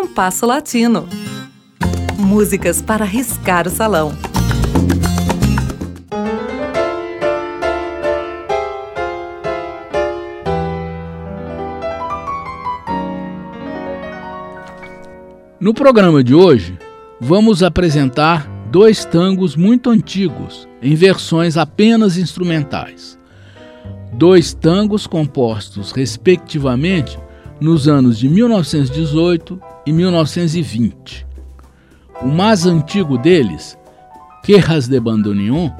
Compasso Latino. Músicas para riscar o salão. No programa de hoje, vamos apresentar dois tangos muito antigos, em versões apenas instrumentais. Dois tangos compostos, respectivamente, nos anos de 1918 e 1920. O mais antigo deles, Querras de Bandoneon,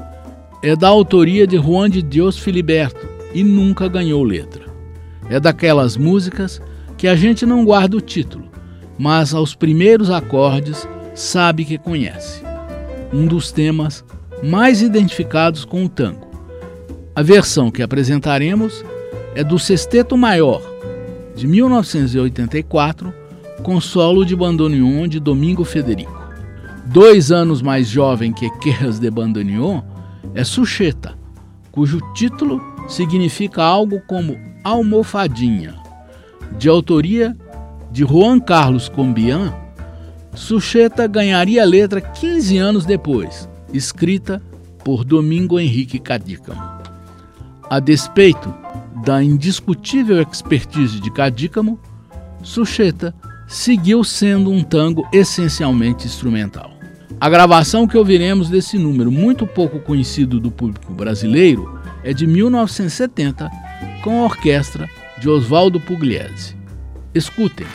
é da autoria de Juan de Deus Filiberto e nunca ganhou letra. É daquelas músicas que a gente não guarda o título, mas aos primeiros acordes sabe que conhece um dos temas mais identificados com o tango. A versão que apresentaremos é do Sexteto Maior, de 1984, com solo de bandoneon de Domingo Federico. Dois anos mais jovem que Querras de Bandoneon é Sucheta, cujo título significa algo como almofadinha. De autoria de Juan Carlos Combian, Sucheta ganharia a letra 15 anos depois, escrita por Domingo Henrique Cadícamo. A despeito da indiscutível expertise de Cadícamo, Sucheta seguiu sendo um tango essencialmente instrumental. A gravação que ouviremos desse número, muito pouco conhecido do público brasileiro, é de 1970, com a orquestra de Oswaldo Pugliese. Escutem.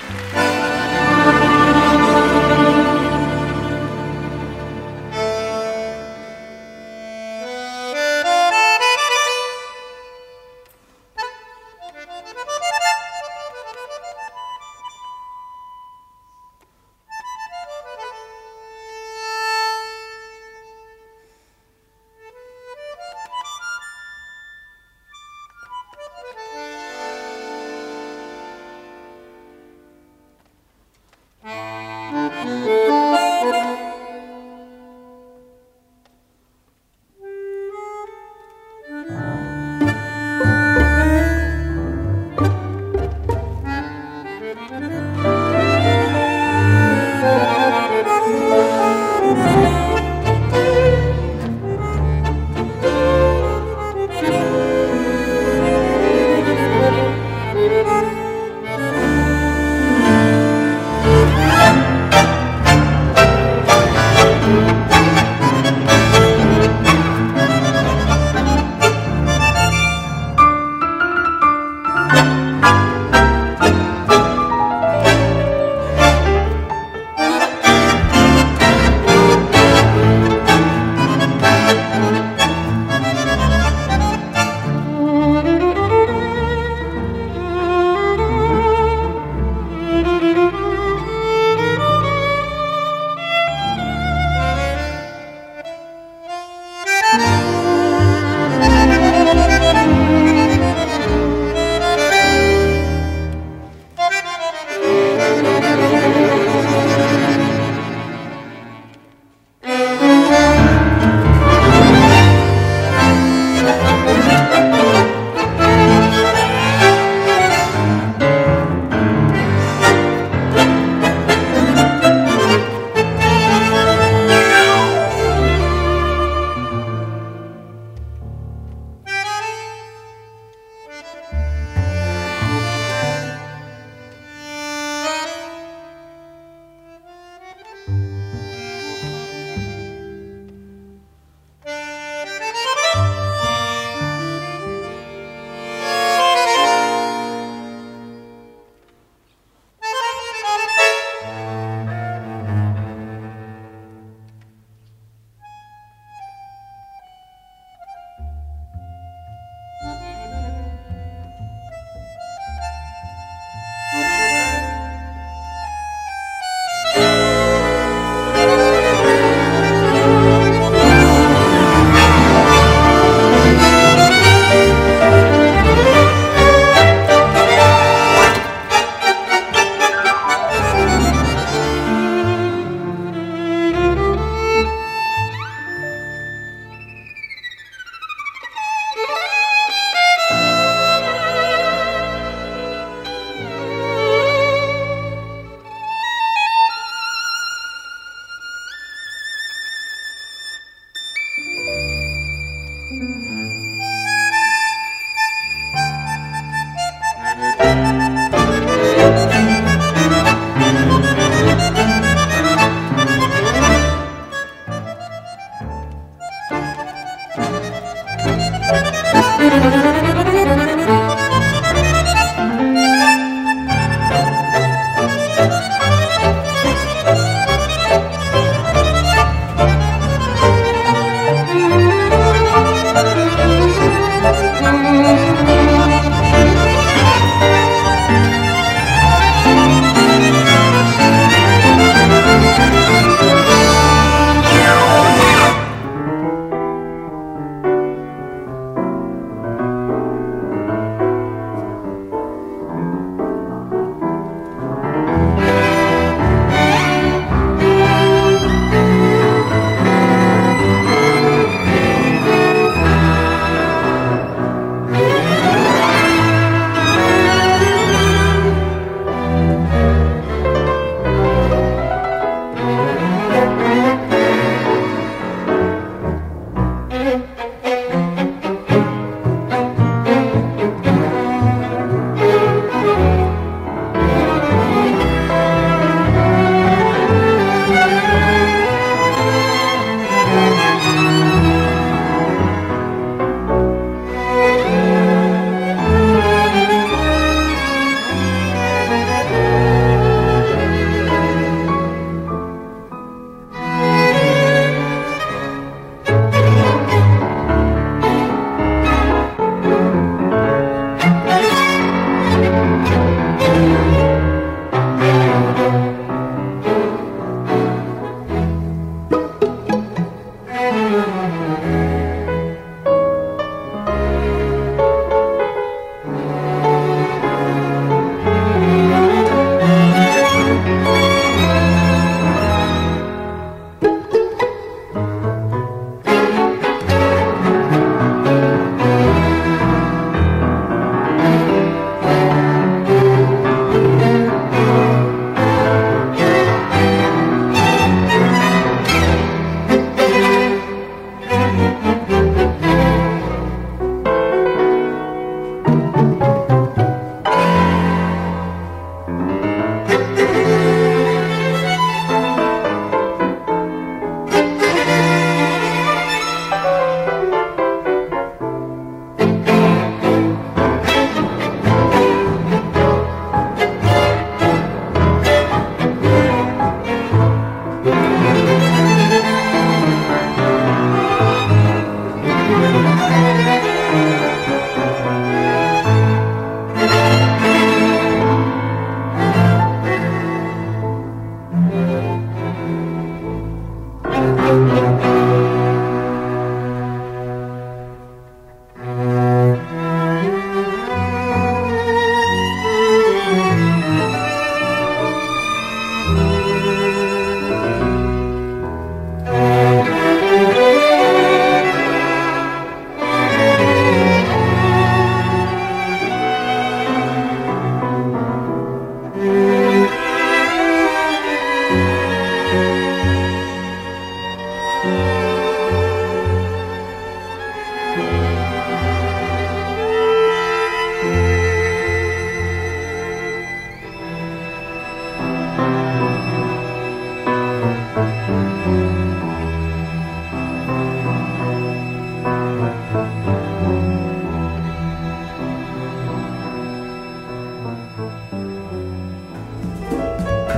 oh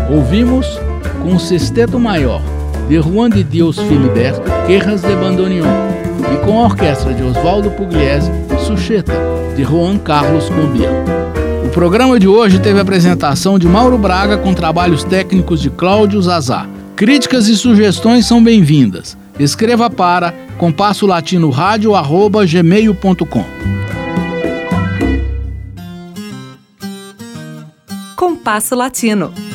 Ouvimos com o Sexteto Maior de Juan de Deus Filiberto, Querras de Bandoneon, e com a orquestra de Oswaldo Pugliese, Sucheta, de Juan Carlos Combian. O programa de hoje teve a apresentação de Mauro Braga com trabalhos técnicos de Cláudio Zazá. Críticas e sugestões são bem-vindas. Escreva para compasso latino gmail.com. Compasso Latino.